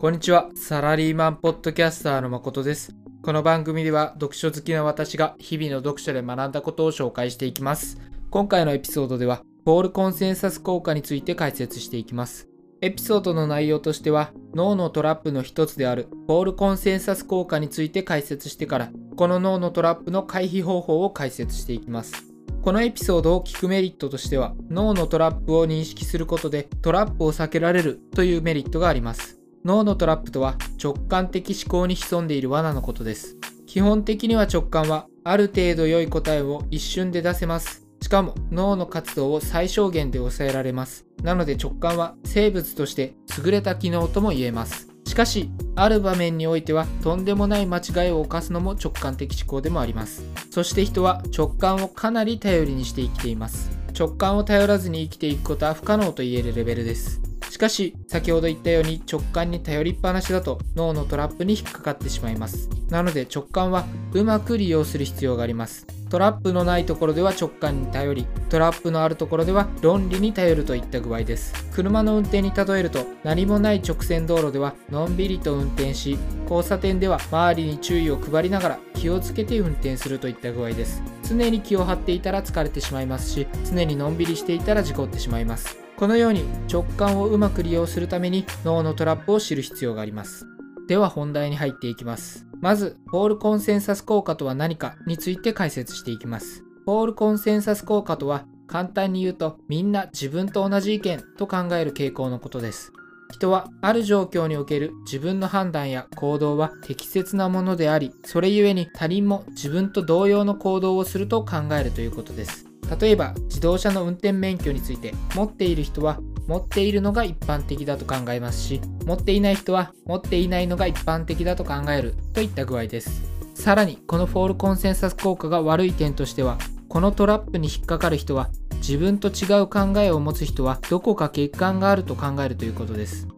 こんにちは。サラリーマンポッドキャスターの誠です。この番組では読書好きな私が日々の読書で学んだことを紹介していきます。今回のエピソードでは、ポールコンセンサス効果について解説していきます。エピソードの内容としては、脳のトラップの一つであるポールコンセンサス効果について解説してから、この脳のトラップの回避方法を解説していきます。このエピソードを聞くメリットとしては、脳のトラップを認識することでトラップを避けられるというメリットがあります。脳のトラップとは直感的思考に潜んでいる罠のことです。基本的には直感はある程度良い答えを一瞬で出せます。しかも脳の活動を最小限で抑えられます。なので直感は生物として優れた機能とも言えます。しかし、ある場面においてはとんでもない間違いを犯すのも直感的思考でもあります。そして人は直感をかなり頼りにして生きています。直感を頼らずに生きていくことは不可能と言えるレベルです。かし、先ほど言ったように直感に頼りっぱなしだと脳のトラップに引っかかってしまいます。なので直感はうまく利用する必要があります。トラップのないところでは直感に頼り、トラップのあるところでは論理に頼るといった具合です。車の運転に例えると、何もない直線道路ではのんびりと運転し、交差点では周りに注意を配りながら気をつけて運転するといった具合です。常に気を張っていたら疲れてしまいますし、常にのんびりしていたら事故ってしまいます。このように直感をうまく利用するために脳のトラップを知る必要があります。では本題に入っていきます。まず、ポールコンセンサス効果とは何かについて解説していきます。ポールコンセンサス効果とは簡単に言うとみんな自分と同じ意見と考える傾向のことです。人はある状況における自分の判断や行動は適切なものであり、それゆえに他人も自分と同様の行動をすると考えるということです。例えば自動車の運転免許について持っている人は持っているのが一般的だと考えますし持っていない人は持っていないのが一般的だと考えるといった具合です。さらにこのフォールコンセンサス効果が悪い点としてはこのトラップに引っかかる人は自分と違う考えを持つ人はどこか欠陥があると考えるということです。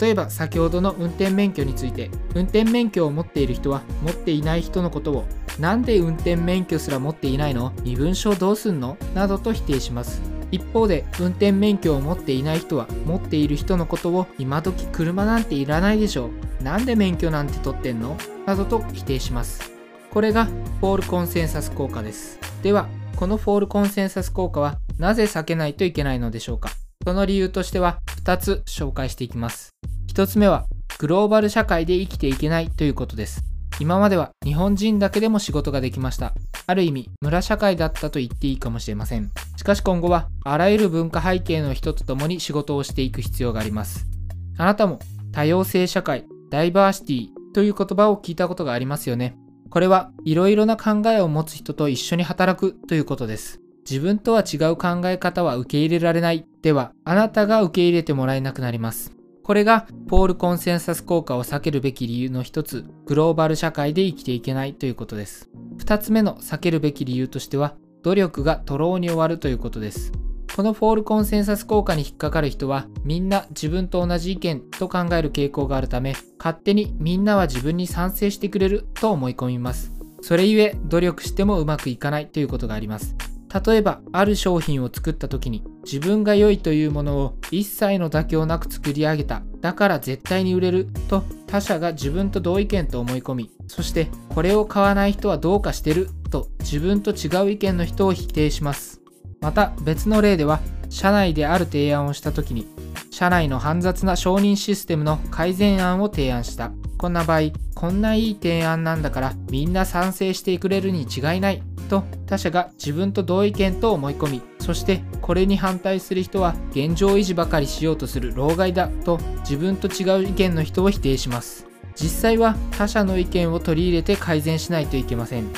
例えば先ほどの運転免許について運転免許を持っている人は持っていない人のことをなんで運転免許すら持っていないの？身分証どうすんの？などと否定します。一方で運転免許を持っていない人は持っている人のことを今時車なんていらないでしょう。なんで免許なんて取ってんの？などと否定します。これがフォールコンセンサス効果です。ではこのフォールコンセンサス効果はなぜ避けないといけないのでしょうか？その理由としては2つ紹介していきます。1つ目はグローバル社会で生きていけないということです。今までは日本人だけでも仕事ができました。ある意味村社会だったと言っていいかもしれません。しかし今後はあらゆる文化背景の人と共に仕事をしていく必要があります。あなたも多様性社会ダイバーシティという言葉を聞いたことがありますよね。これはいろいろな考えを持つ人と一緒に働くということです。自分とは違う考え方は受け入れられない。ではあなたが受け入れてもらえなくなります。これがポールコンセンサス効果を避けるべき理由の一つ、グローバル社会で生きていけないということです。二つ目の避けるべき理由としては、努力が徒労に終わるということです。このフォールコンセンサス効果に引っかかる人は、みんな自分と同じ意見と考える傾向があるため、勝手にみんなは自分に賛成してくれると思い込みます。それゆえ、努力してもうまくいかないということがあります。例えばある商品を作った時に自分が良いというものを一切の妥協なく作り上げた。だから絶対に売れると他者が自分と同意見と思い込みそしてこれを買わない人はどうかしてると自分と違う意見の人を否定します。また別の例では社内である提案をした時に社内の煩雑な承認システムの改善案を提案した。こんな場合こんないい提案なんだからみんな賛成してくれるに違いない。と他者が自分と同意見と思い込みそしてこれに反対する人は現状維持ばかりしようとする老害だと自分と違う意見の人を否定します。実際は他者の意見を取り入れて改善しないといけません。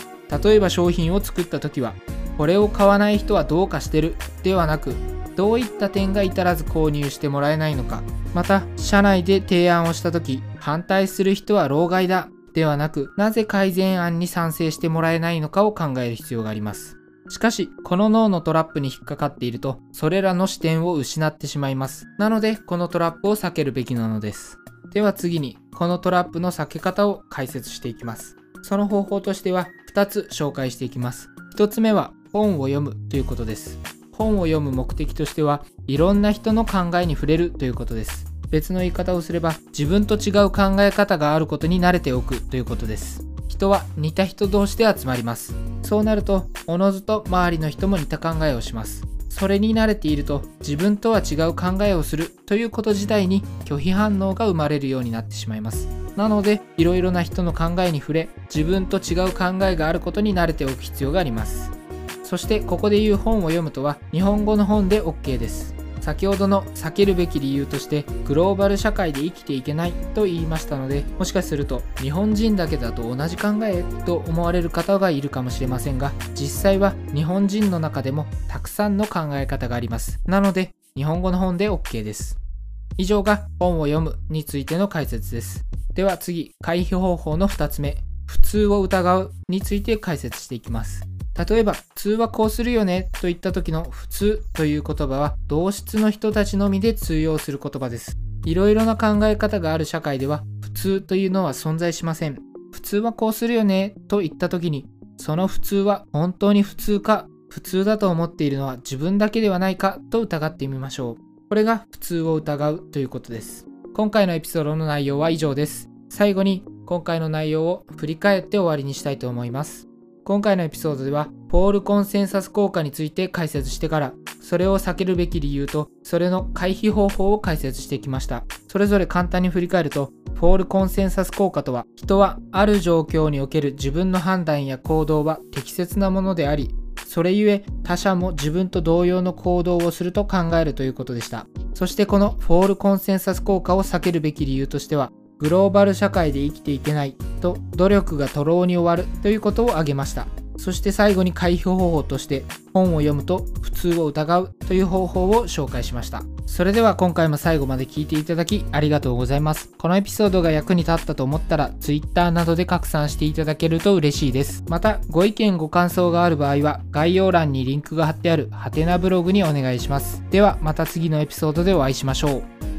例えば商品を作った時はこれを買わない人はどうかしてるではなくどういった点が至らず購入してもらえないのか。また社内で提案をした時反対する人は老害だではなく、なぜ改善案に賛成してもらえないのかを考える必要があります。しかし、この脳のトラップに引っかかっていると、それらの視点を失ってしまいます。なので、このトラップを避けるべきなのです。では次に、このトラップの避け方を解説していきます。その方法としては、2つ紹介していきます。1つ目は、本を読むということです。本を読む目的としては、いろんな人の考えに触れるということです。別の言い方をすれば自分と違う考え方があることに慣れておくということです。人は似た人同士で集まります。そうなるとおのずと周りの人も似た考えをします。それに慣れていると自分とは違う考えをするということ自体に拒否反応が生まれるようになってしまいます。なのでいろいろな人の考えに触れ自分と違う考えがあることに慣れておく必要があります。そしてここで言う本を読むとは日本語の本で OK です。先ほどの避けるべき理由としてグローバル社会で生きていけないと言いましたのでもしかすると日本人だけだと同じ考えと思われる方がいるかもしれませんが実際は日本人の中でもたくさんの考え方があります。なので日本語の本で OK です。以上が本を読むについての解説です。では次回避方法の2つ目普通を疑うについて解説していきます。例えば、普通はこうするよねといった時の普通という言葉は同質の人たちのみで通用する言葉です。いろいろな考え方がある社会では普通というのは存在しません。普通はこうするよねと言った時に、その普通は本当に普通か、普通だと思っているのは自分だけではないかと疑ってみましょう。これが普通を疑うということです。今回のエピソードの内容は以上です。最後に今回の内容を振り返って終わりにしたいと思います。今回のエピソードでは、ポールコンセンサス効果について解説してから、それを避けるべき理由と、それの回避方法を解説してきました。それぞれ簡単に振り返ると、ポールコンセンサス効果とは、人はある状況における自分の判断や行動は適切なものであり、それゆえ他者も自分と同様の行動をすると考えるということでした。そしてこのフォールコンセンサス効果を避けるべき理由としては、グローバル社会で生きていけないと努力が徒労に終わるということを挙げました。そして最後に回避方法として本を読むと普通を疑うという方法を紹介しました。それでは今回も最後まで聞いていただきありがとうございます。このエピソードが役に立ったと思ったら Twitter などで拡散していただけると嬉しいです。またご意見ご感想がある場合は概要欄にリンクが貼ってあるハテナブログにお願いします。ではまた次のエピソードでお会いしましょう。